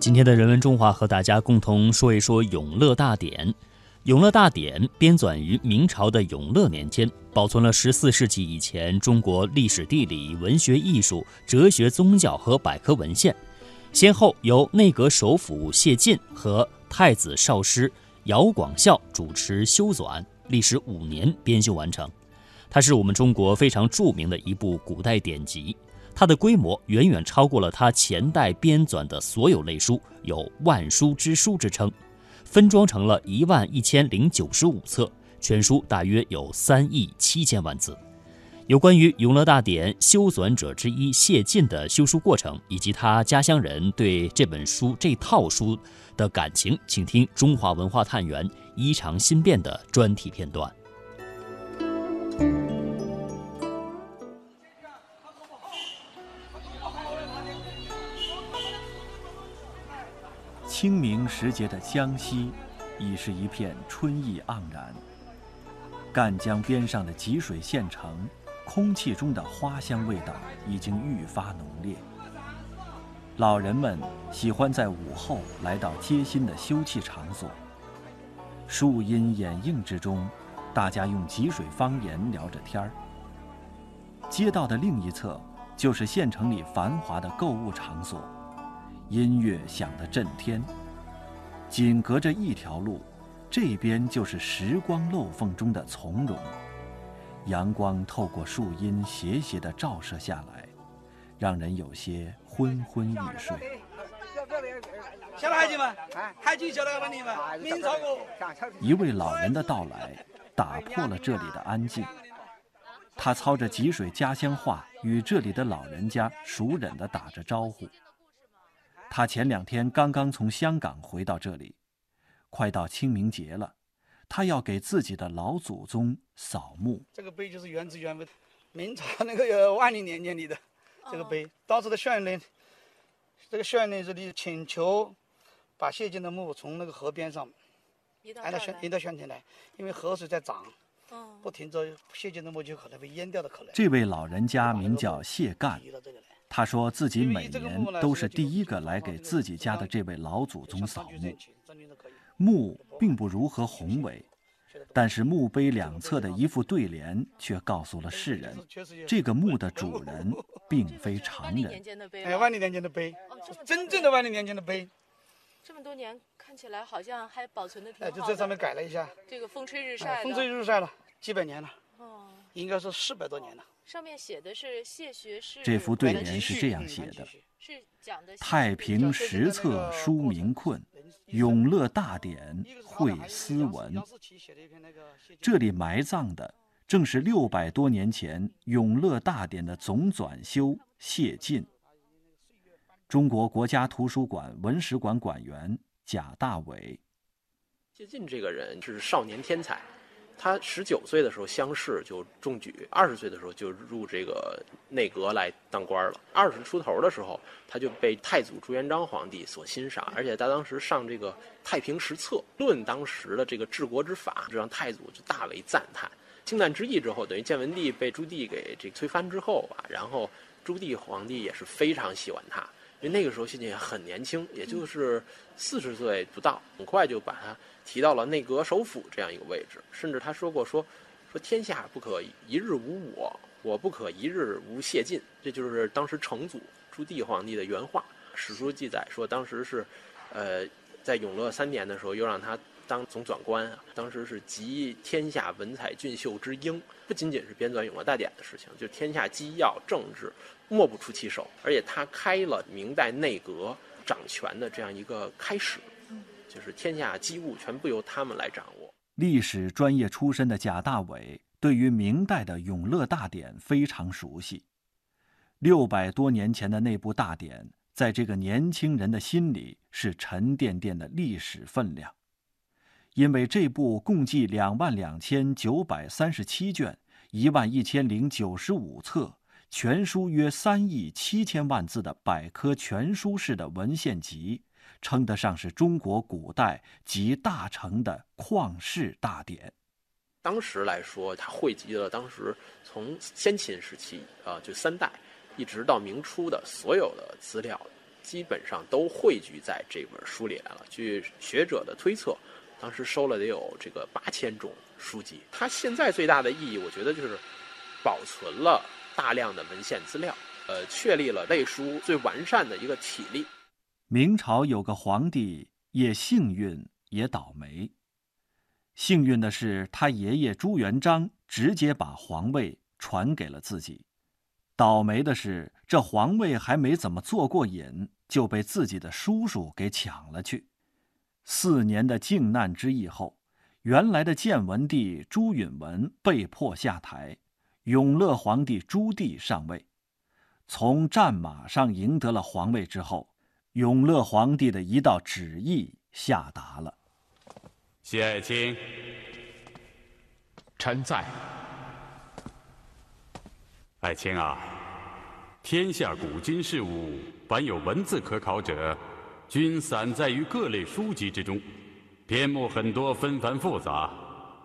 今天的人文中华和大家共同说一说《永乐大典》。《永乐大典》编纂于明朝的永乐年间，保存了十四世纪以前中国历史、地理、文学、艺术、哲学、宗教和百科文献，先后由内阁首辅谢晋和太子少师姚广孝主持修纂，历时五年编修完成。它是我们中国非常著名的一部古代典籍。它的规模远远超过了它前代编纂的所有类书，有“万书之书”之称，分装成了一万一千零九十五册，全书大约有三亿七千万字。有关于《永乐大典》修纂者之一谢晋的修书过程，以及他家乡人对这本书这套书的感情，请听《中华文化探源》衣长新变的专题片段。清明时节的江西，已是一片春意盎然。赣江边上的吉水县城，空气中的花香味道已经愈发浓烈。老人们喜欢在午后来到街心的休憩场所，树荫掩映之中，大家用吉水方言聊着天儿。街道的另一侧，就是县城里繁华的购物场所。音乐响得震天。仅隔着一条路，这边就是时光漏缝中的从容。阳光透过树荫斜斜地照射下来，让人有些昏昏欲睡。一位老人的到来，打破了这里的安静。他操着吉水家乡话，与这里的老人家熟稔地打着招呼。他前两天刚刚从香港回到这里，快到清明节了，他要给自己的老祖宗扫墓。这个碑就是原汁原味，明朝那个万历年间立的这个碑。当时的宣令，这个宣令这里请求把谢晋的墓从那个河边上移到宣移到宣城来，因为河水在涨，不停着谢晋的墓就可能被淹掉的可能。这位老人家名叫谢干。他说自己每年都是第一个来给自己家的这位老祖宗扫墓。墓并不如何宏伟，但是墓碑两侧的一副对联却告诉了世人，这个墓的主人 并非常人。哎，万历年间的碑，真正的万历年间的碑。这么多年看起来好像还保存的挺好。哎，就这上面改了一下。这个风吹日晒。风吹日晒了几百年了。哦。应该是四百多年了。上面写的是谢学士。这幅对联是这样写的：是讲的太平十策书名困，永乐大典会斯文。这里埋葬的正是六百多年前永乐大典的总纂修谢晋。中国国家图书馆文史馆馆员贾大伟。谢晋这个人是少年天才。他十九岁的时候乡试就中举，二十岁的时候就入这个内阁来当官了。二十出头的时候，他就被太祖朱元璋皇帝所欣赏，而且他当时上这个《太平实策》，论当时的这个治国之法，就让太祖就大为赞叹。靖难之役之后，等于建文帝被朱棣给这推翻之后啊，然后朱棣皇帝也是非常喜欢他。因为那个时候谢晋很年轻，也就是四十岁不到，很快就把他提到了内阁首辅这样一个位置。甚至他说过说，说天下不可一日无我，我不可一日无谢晋。这就是当时成祖朱棣皇帝的原话。史书记载说，当时是，呃，在永乐三年的时候，又让他当总纂官。当时是集天下文采俊秀之英，不仅仅是编纂永乐大典的事情，就天下机要政治。莫不出其手，而且他开了明代内阁掌权的这样一个开始，就是天下机务全部由他们来掌握。历史专业出身的贾大伟对于明代的永乐大典非常熟悉，六百多年前的那部大典，在这个年轻人的心里是沉甸甸的历史分量，因为这部共计两万两千九百三十七卷，一万一千零九十五册。全书约三亿七千万字的百科全书式的文献集，称得上是中国古代集大成的旷世大典。当时来说，它汇集了当时从先秦时期啊，就三代，一直到明初的所有的资料，基本上都汇聚在这本书里来了。据学者的推测，当时收了得有这个八千种书籍。它现在最大的意义，我觉得就是保存了大量的文献资料，呃，确立了类书最完善的一个体例。明朝有个皇帝，也幸运也倒霉。幸运的是，他爷爷朱元璋直接把皇位传给了自己；倒霉的是，这皇位还没怎么坐过瘾，就被自己的叔叔给抢了去。四年的靖难之役后，原来的建文帝朱允文被迫下台，永乐皇帝朱棣上位。从战马上赢得了皇位之后，永乐皇帝的一道旨意下达了。谢爱卿，臣在。爱卿啊，天下古今事物，凡有文字可考者，均散在于各类书籍之中，篇目很多，纷繁复杂，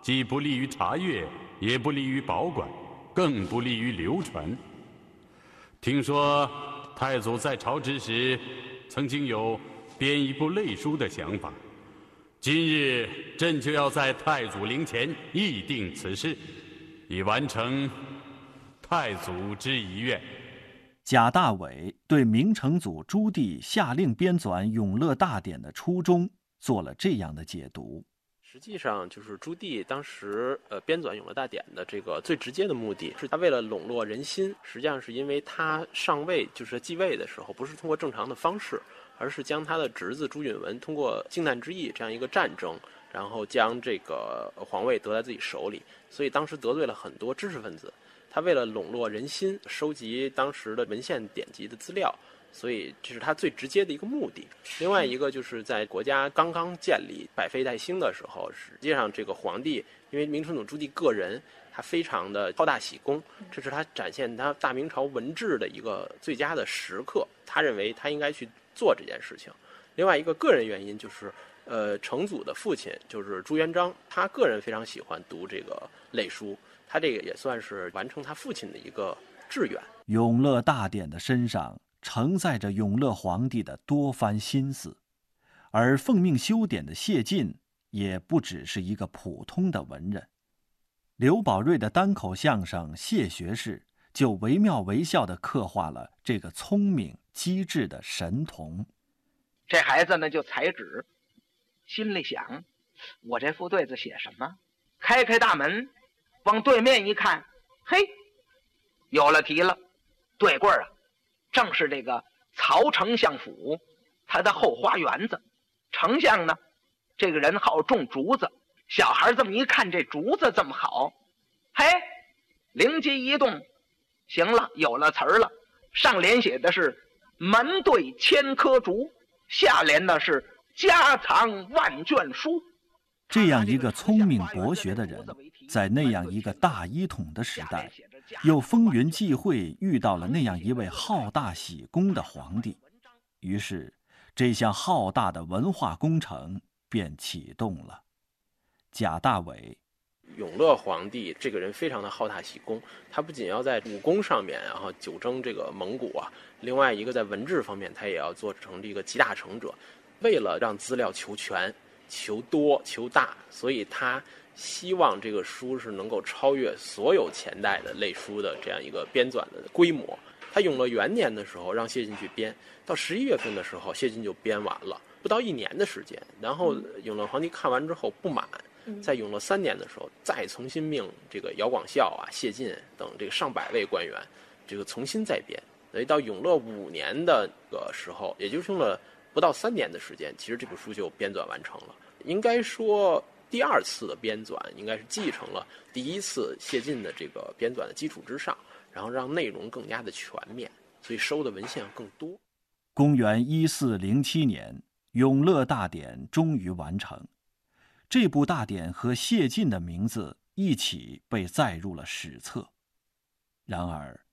既不利于查阅，也不利于保管，更不利于流传。听说太祖在朝之时，曾经有编一部类书的想法。今日朕就要在太祖陵前议定此事，以完成太祖之遗愿。贾大伟对明成祖朱棣下令编纂《永乐大典》的初衷做了这样的解读：实际上，就是朱棣当时呃编纂《永乐大典》的这个最直接的目的是他为了笼络人心，实际上是因为他上位就是继位的时候不是通过正常的方式。而是将他的侄子朱允文通过靖难之役这样一个战争，然后将这个皇位得在自己手里，所以当时得罪了很多知识分子。他为了笼络人心，收集当时的文献典籍的资料，所以这是他最直接的一个目的。另外一个就是在国家刚刚建立、百废待兴的时候，实际上这个皇帝因为明成祖朱棣个人他非常的好大喜功，这是他展现他大明朝文治的一个最佳的时刻。他认为他应该去。做这件事情，另外一个个人原因就是，呃，成祖的父亲就是朱元璋，他个人非常喜欢读这个类书，他这个也算是完成他父亲的一个志愿。永乐大典的身上承载着永乐皇帝的多番心思，而奉命修典的谢晋也不只是一个普通的文人。刘宝瑞的单口相声《谢学士》就惟妙惟肖地刻画了这个聪明。机智的神童，这孩子呢就裁纸，心里想：我这副对子写什么？开开大门，往对面一看，嘿，有了题了。对棍儿啊，正是这个曹丞相府，他的后花园子。丞相呢，这个人好种竹子。小孩这么一看，这竹子这么好，嘿，灵机一动，行了，有了词儿了。上联写的是。门对千棵竹，下联呢是家藏万卷书。这样一个聪明博学的人，在那样一个大一统的时代，又风云际会遇到了那样一位好大喜功的皇帝，于是这项浩大的文化工程便启动了。贾大伟。永乐皇帝这个人非常的好大喜功，他不仅要在武功上面，然后久征这个蒙古啊，另外一个在文治方面，他也要做成这个集大成者。为了让资料求全、求多、求大，所以他希望这个书是能够超越所有前代的类书的这样一个编纂的规模。他永乐元年的时候让谢晋去编，到十一月份的时候，谢晋就编完了，不到一年的时间。然后永乐皇帝看完之后不满。在永乐三年的时候，再重新命这个姚广孝啊、谢晋等这个上百位官员，这个重新再编。所以到永乐五年的个时候，也就是用了不到三年的时间，其实这部书就编纂完成了。应该说，第二次的编纂应该是继承了第一次谢晋的这个编纂的基础之上，然后让内容更加的全面，所以收的文献更多。公元一四零七年，《永乐大典》终于完成。这部大典和谢晋的名字一起被载入了史册。然而，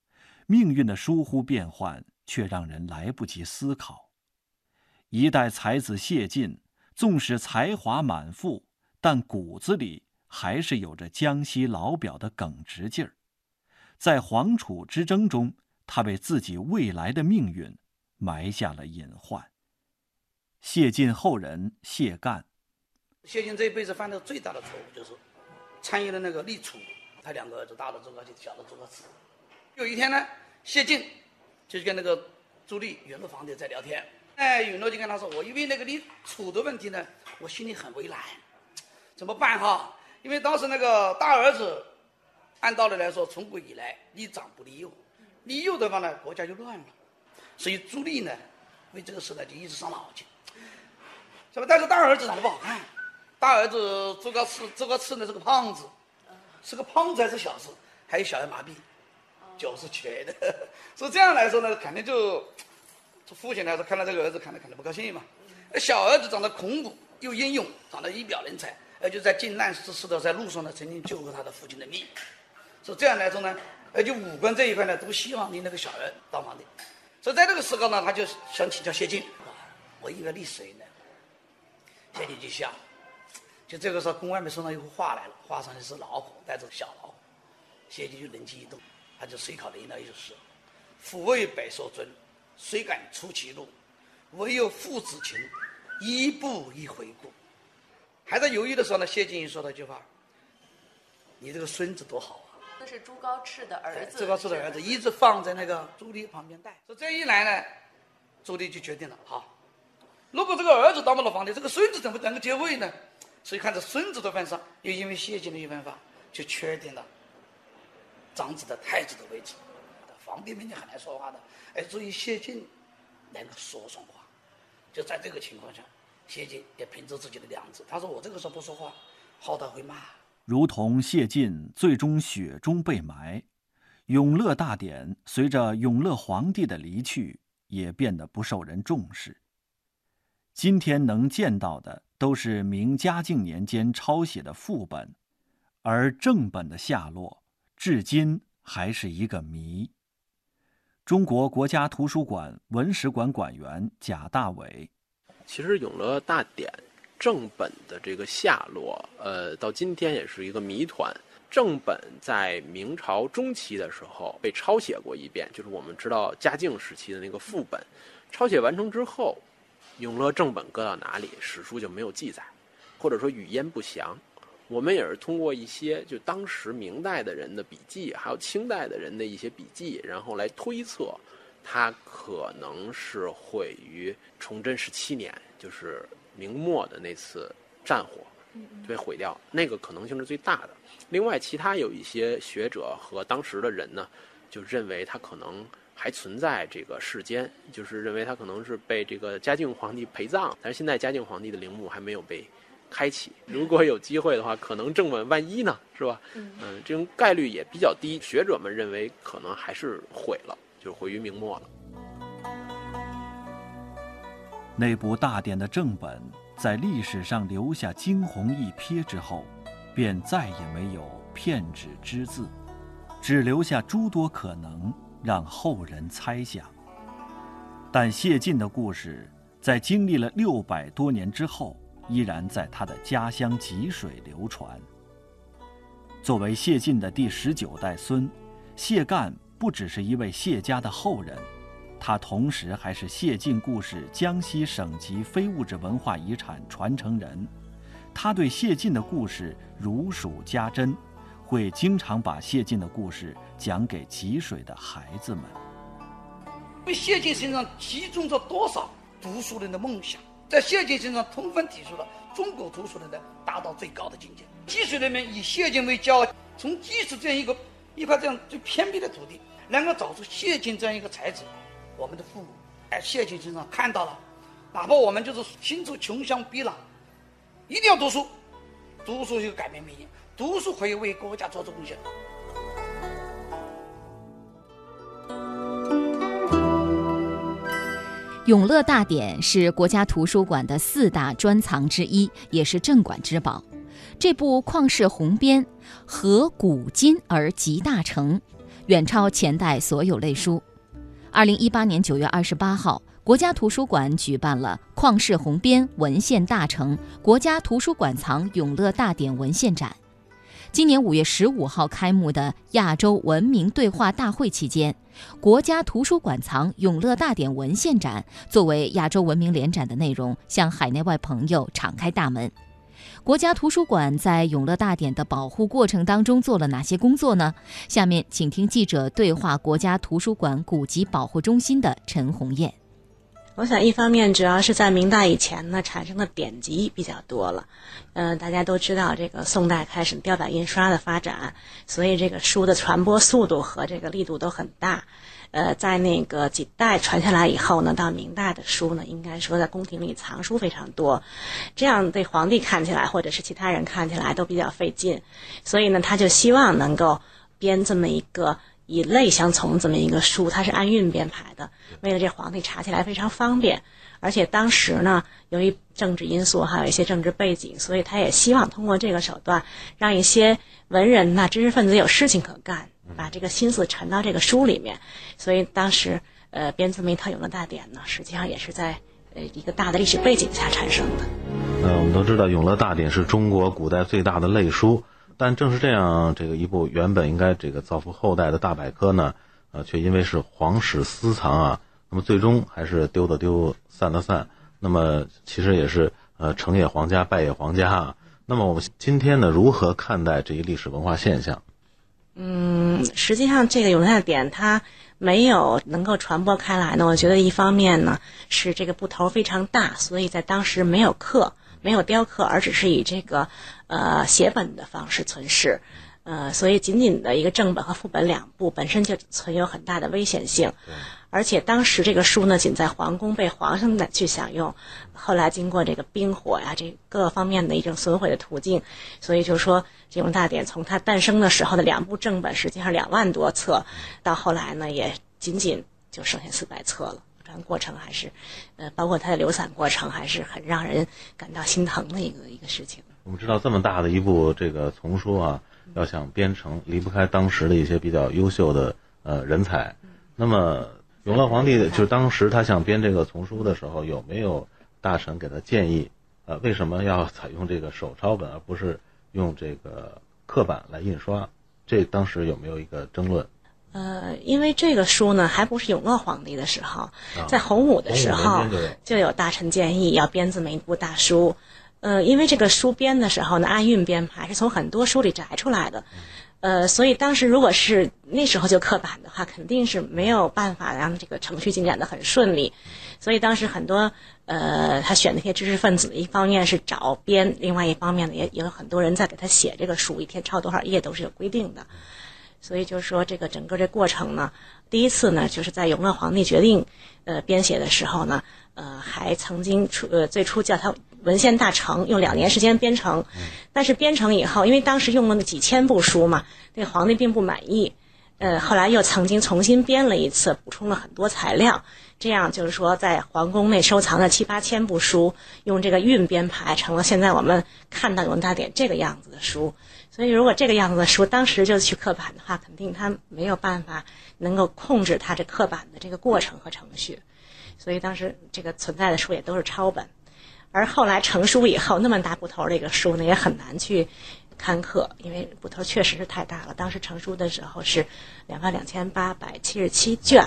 命运的疏忽变幻却让人来不及思考。一代才子谢晋，纵使才华满腹，但骨子里还是有着江西老表的耿直劲儿。在黄楚之争中，他为自己未来的命运埋下了隐患。谢晋后人谢干，谢晋这一辈子犯的最大的错误就是参与了那个立储，他两个儿子，大的诸葛瑾，小的诸葛炽。有一天呢，谢晋就跟那个朱棣允乐皇帝在聊天，哎，允乐就跟他说：“我因为那个立储的问题呢，我心里很为难，怎么办哈？因为当时那个大儿子，按道理来说，从古以来立长不立幼，立幼的话呢，国家就乱了，所以朱棣呢，为这个事呢就一直伤脑筋。”是吧？但是大儿子长得不好看，大儿子诸葛炽，诸葛炽呢是个胖子，是个胖子还是小子，还有小儿麻痹，脚是瘸的，所以这样来说呢，肯定就，这父亲来说看到这个儿子，看了肯定不高兴嘛。小儿子长得孔武又英勇，长得一表人才，而且在靖难之时的在路上呢，曾经救过他的父亲的命，所以这样来说呢，而且武官这一块呢，都希望你那个小儿当皇帝，所以在这个时候呢，他就想请教谢晋，我应该立谁呢？谢晋就笑，就这个时候，宫外面送上一幅画来了，画上的是老虎，带着小老虎。谢晋就灵机一动，他就随口吟了一首诗：“夫为百兽尊，谁敢出其路？唯有父子情，一步一回顾。”还在犹豫的时候呢，谢晋说了一句话：“你这个孙子多好啊！”这是朱高炽的儿子。朱高炽的儿子一直放在那个朱棣旁边带。说这一来呢，朱棣就决定了，好。如果这个儿子当不了皇帝，这个孙子怎么能够接位呢？所以看在孙子的份上，又因为谢晋的一番话，就确定了长子的太子的位置。皇帝面前很难说话的，哎，注意谢晋能够说上话。就在这个情况下，谢晋也凭着自己的良知，他说：“我这个时候不说话，后头会骂。”如同谢晋最终雪中被埋，永乐大典随着永乐皇帝的离去，也变得不受人重视。今天能见到的都是明嘉靖年间抄写的副本，而正本的下落至今还是一个谜。中国国家图书馆文史馆馆员贾大伟，其实《永乐大典》正本的这个下落，呃，到今天也是一个谜团。正本在明朝中期的时候被抄写过一遍，就是我们知道嘉靖时期的那个副本，抄写完成之后。永乐正本搁到哪里，史书就没有记载，或者说语焉不详。我们也是通过一些就当时明代的人的笔记，还有清代的人的一些笔记，然后来推测，它可能是毁于崇祯十七年，就是明末的那次战火，被毁掉，那个可能性是最大的。另外，其他有一些学者和当时的人呢，就认为他可能。还存在这个世间，就是认为他可能是被这个嘉靖皇帝陪葬，但是现在嘉靖皇帝的陵墓还没有被开启。如果有机会的话，可能正本万一呢，是吧？嗯，这种概率也比较低。学者们认为可能还是毁了，就毁于明末了。那部大典的正本在历史上留下惊鸿一瞥之后，便再也没有片纸之字，只留下诸多可能。让后人猜想。但谢晋的故事在经历了六百多年之后，依然在他的家乡吉水流传。作为谢晋的第十九代孙，谢干不只是一位谢家的后人，他同时还是谢晋故事江西省级非物质文化遗产传承人。他对谢晋的故事如数家珍。会经常把谢晋的故事讲给吉水的孩子们。谢晋身上集中着多少读书人的梦想，在谢晋身上充分体现了中国读书人的达到最高的境界。吉水人民以谢晋为骄傲，从吉水这样一个一块这样最偏僻的土地，能够找出谢晋这样一个才子，我们的父母在谢晋身上看到了，哪怕我们就是心处穷乡僻壤，一定要读书，读书就改变命运。读书可以为国家做出贡献。《永乐大典》是国家图书馆的四大专藏之一，也是镇馆之宝。这部旷世鸿编，合古今而集大成，远超前代所有类书。二零一八年九月二十八号，国家图书馆举办了“旷世鸿编，文献大成”国家图书馆藏《永乐大典》文献展。今年五月十五号开幕的亚洲文明对话大会期间，国家图书馆藏《永乐大典》文献展作为亚洲文明联展的内容，向海内外朋友敞开大门。国家图书馆在《永乐大典》的保护过程当中做了哪些工作呢？下面请听记者对话国家图书馆古籍保护中心的陈红艳。我想，一方面主要是在明代以前呢，产生的典籍比较多了。嗯，大家都知道，这个宋代开始雕版印刷的发展，所以这个书的传播速度和这个力度都很大。呃，在那个几代传下来以后呢，到明代的书呢，应该说在宫廷里藏书非常多，这样对皇帝看起来或者是其他人看起来都比较费劲，所以呢，他就希望能够编这么一个。以类相从这么一个书，它是按韵编排的，为了这皇帝查起来非常方便。而且当时呢，由于政治因素，还有一些政治背景，所以他也希望通过这个手段，让一些文人呐、知识分子有事情可干，把这个心思沉到这个书里面。所以当时，呃，编这么一套《永乐大典》呢，实际上也是在呃一个大的历史背景下产生的。呃，我们都知道，《永乐大典》是中国古代最大的类书。但正是这样，这个一部原本应该这个造福后代的大百科呢，呃，却因为是皇室私藏啊，那么最终还是丢的丢，散的散。那么其实也是呃成也皇家，败也皇家啊。那么我们今天呢，如何看待这一历史文化现象？嗯，实际上这个永乐典它没有能够传播开来呢。我觉得一方面呢是这个布头非常大，所以在当时没有刻。没有雕刻，而只是以这个呃写本的方式存世，呃，所以仅仅的一个正本和副本两部本身就存有很大的危险性。而且当时这个书呢，仅在皇宫被皇上的去享用，后来经过这个冰火呀，这各方面的一种损毁的途径，所以就说《金庸大典》从它诞生的时候的两部正本，实际上两万多册，到后来呢，也仅仅就剩下四百册了。过程还是，呃，包括它的流散过程，还是很让人感到心疼的一个一个事情。我们知道这么大的一部这个丛书啊，要想编成，离不开当时的一些比较优秀的呃人才。那么永乐皇帝就当时他想编这个丛书的时候，有没有大臣给他建议？呃，为什么要采用这个手抄本，而不是用这个刻板来印刷？这当时有没有一个争论？呃，因为这个书呢，还不是永乐皇帝的时候，在洪武的时候就有大臣建议要编这么一部大书。呃，因为这个书编的时候呢，按韵编排是从很多书里摘出来的，呃，所以当时如果是那时候就刻板的话，肯定是没有办法让这个程序进展的很顺利。所以当时很多呃，他选那些知识分子，一方面是找编，另外一方面呢，也也有很多人在给他写这个书，一天抄多少页都是有规定的。所以就是说，这个整个这过程呢，第一次呢，就是在永乐皇帝决定，呃，编写的时候呢，呃，还曾经出呃最初叫他文献大成，用两年时间编成，但是编成以后，因为当时用了那几千部书嘛，那皇帝并不满意，呃，后来又曾经重新编了一次，补充了很多材料，这样就是说，在皇宫内收藏的七八千部书，用这个韵编排成了现在我们看到《永乐大典》这个样子的书。所以，如果这个样子的书当时就去刻版的话，肯定他没有办法能够控制他这刻版的这个过程和程序。所以当时这个存在的书也都是抄本，而后来成书以后，那么大部头这个书呢，也很难去刊刻，因为部头确实是太大了。当时成书的时候是两万两千八百七十七卷，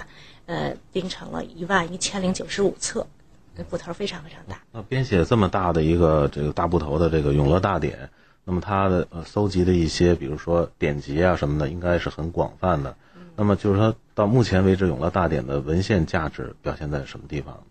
呃，钉成了一万一千零九十五册，那部头非常非常大。那编写这么大的一个这个大部头的这个《永乐大典》。那么它的呃搜集的一些，比如说典籍啊什么的，应该是很广泛的。那么就是说到目前为止，《永乐大典》的文献价值表现在什么地方？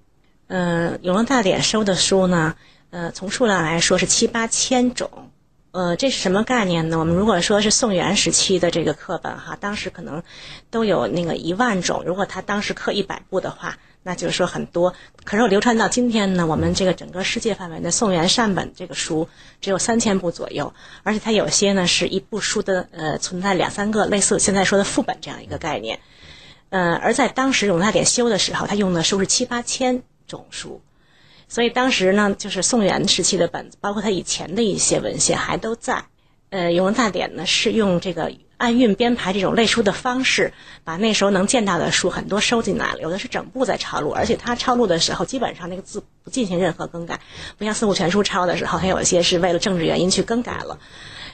嗯，《永乐大典》收的书呢，呃，从数量来说是七八千种。呃，这是什么概念呢？我们如果说是宋元时期的这个课本哈，当时可能都有那个一万种。如果他当时刻一百部的话。那就是说很多，可是我流传到今天呢，我们这个整个世界范围的宋元善本这个书只有三千部左右，而且它有些呢是一部书的呃存在两三个类似现在说的副本这样一个概念，呃，而在当时永大典修的时候，他用的书是七八千种书，所以当时呢就是宋元时期的本子，包括他以前的一些文献还都在，呃，永大典呢是用这个。按韵编排这种类书的方式，把那时候能见到的书很多收进来了。有的是整部在抄录，而且他抄录的时候，基本上那个字不进行任何更改，不像四库全书抄的时候，他有一些是为了政治原因去更改了。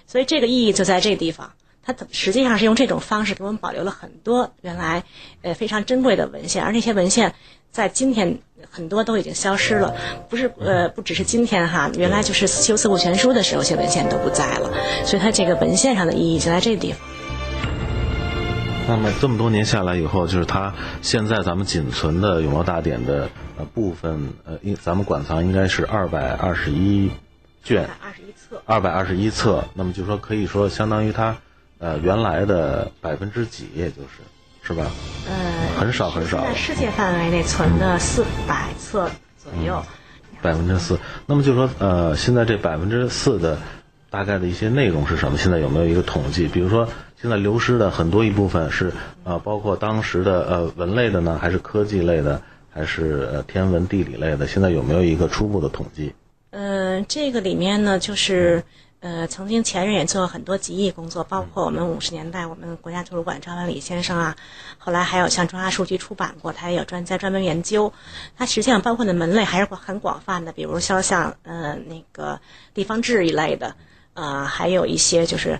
所以这个意义就在这地方。它实际上是用这种方式给我们保留了很多原来呃非常珍贵的文献，而那些文献在今天很多都已经消失了。不是呃不只是今天哈，原来就是修《四库全书》的时候，这些文献都不在了。所以它这个文献上的意义就在这地方。那么这么多年下来以后，就是它现在咱们仅存的《永乐大典》的呃部分呃，应咱们馆藏应该是二百二十一卷，二十一册，二百二十一册。那么就说可以说相当于它。呃，原来的百分之几，也就是，是吧？呃，很少很少。在世界范围内存的四百册左右。百分之四，那么就说，呃，现在这百分之四的大概的一些内容是什么？现在有没有一个统计？比如说，现在流失的很多一部分是呃，包括当时的呃文类的呢，还是科技类的，还是呃天文地理类的？现在有没有一个初步的统计？呃，这个里面呢，就是。呃，曾经前人也做了很多集艺工作，包括我们五十年代我们国家图书馆张文礼先生啊，后来还有像中华书局出版过，他也有专家专门研究。它实际上包括的门类还是很广泛的，比如说像呃那个地方志一类的，呃，还有一些就是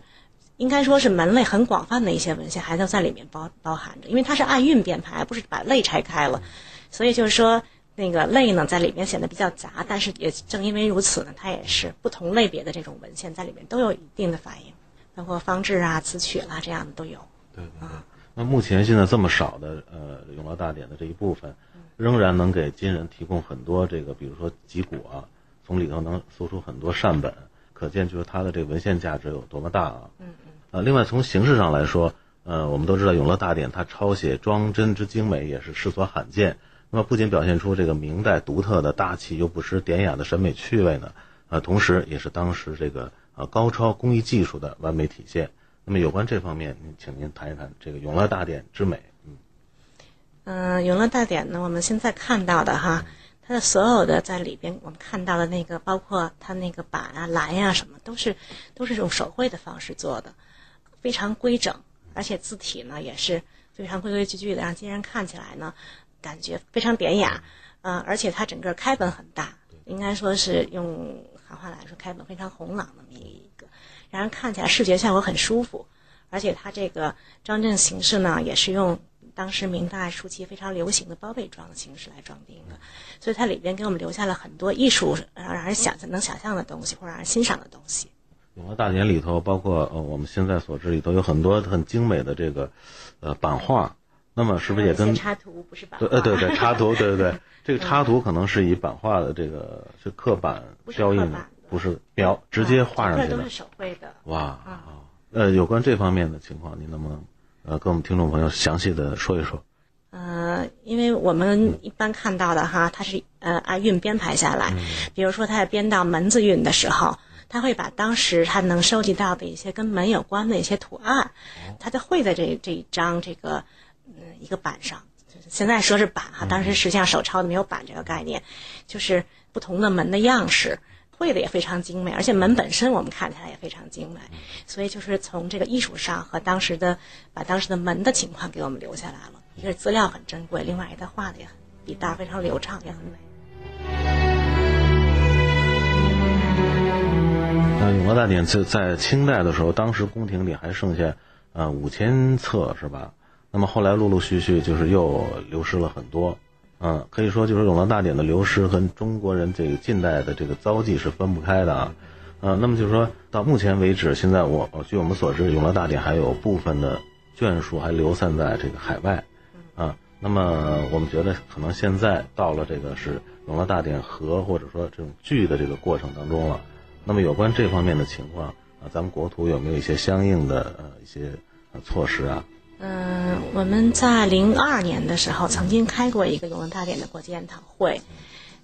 应该说是门类很广泛的一些文献，还都在里面包包含着，因为它是按韵编排，不是把类拆开了，所以就是说。那个类呢，在里面显得比较杂，但是也正因为如此呢，它也是不同类别的这种文献在里面都有一定的反应，包括方志啊、词曲啦这样的都有。对对。那目前现在这么少的呃《永乐大典》的这一部分，仍然能给今人提供很多这个，比如说集古啊，从里头能搜出很多善本，可见就是它的这个文献价值有多么大啊。嗯嗯。呃，另外从形式上来说，呃，我们都知道《永乐大典》它抄写装帧之精美，也是世所罕见。那么不仅表现出这个明代独特的大气又不失典雅的审美趣味呢，呃，同时也是当时这个呃高超工艺技术的完美体现。那么有关这方面，请您谈一谈这个《永乐大典》之美。嗯，嗯，《永乐大典》呢，我们现在看到的哈，它的所有的在里边我们看到的那个，包括它那个板啊、栏呀什么，都是都是用手绘的方式做的，非常规整，而且字体呢也是非常规规矩矩的，让今人看起来呢。感觉非常典雅，嗯，而且它整个开本很大，应该说是用行话来说，开本非常宏朗那么一个，让人看起来视觉效果很舒服。而且它这个装帧形式呢，也是用当时明代初期非常流行的包被装的形式来装订的，所以它里边给我们留下了很多艺术让让人想象能想象的东西，或让人欣赏的东西。永乐大典里头，包括呃我们现在所知里头有很多很精美的这个呃版画。那么是不是也跟插图不是版？对，呃，对对，插图，对对对，这个插图可能是以版画的这个是刻板雕印的，不是描直接画上去的，都是手绘的。哇，呃，有关这方面的情况，您能不能呃跟我们听众朋友详细的说一说？呃，因为我们一般看到的哈，它是呃按韵编排下来，比如说他在编到门字韵的时候，他会把当时他能收集到的一些跟门有关的一些图案，他就会在这这一张这个。嗯，一个板上，现在说是板哈，当时实际上手抄的没有板这个概念，就是不同的门的样式，绘的也非常精美，而且门本身我们看起来也非常精美，所以就是从这个艺术上和当时的把当时的门的情况给我们留下来了，一个是资料很珍贵，另外一个画的也很笔大非常流畅，也很美。那永乐大典在在清代的时候，当时宫廷里还剩下呃五千册是吧？那么后来陆陆续续就是又流失了很多，嗯，可以说就是《永乐大典》的流失和中国人这个近代的这个遭际是分不开的啊，嗯，那么就是说到目前为止，现在我据我们所知，《永乐大典》还有部分的卷数还流散在这个海外，啊，那么我们觉得可能现在到了这个是《永乐大典》和或者说这种剧的这个过程当中了，那么有关这方面的情况啊，咱们国土有没有一些相应的呃一些措施啊？嗯，我们在零二年的时候曾经开过一个永乐大典的国际研讨会，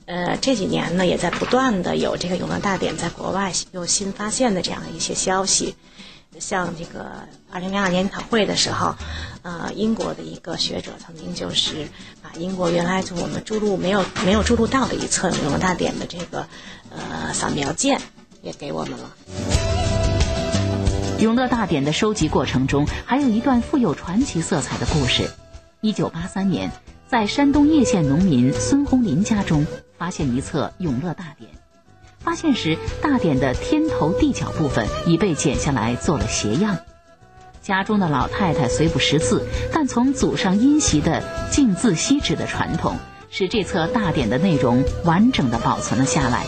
呃，这几年呢也在不断的有这个永乐大典在国外有新发现的这样一些消息，像这个二零零二年研讨会的时候，呃，英国的一个学者曾经就是把英国原来就我们注入没有没有注入到的一册永乐大典的这个呃扫描件也给我们了。永乐大典的收集过程中，还有一段富有传奇色彩的故事。一九八三年，在山东叶县农民孙洪林家中发现一册《永乐大典》，发现时大典的天头地角部分已被剪下来做了鞋样。家中的老太太虽不识字，但从祖上因袭的敬字惜纸的传统，使这册大典的内容完整的保存了下来。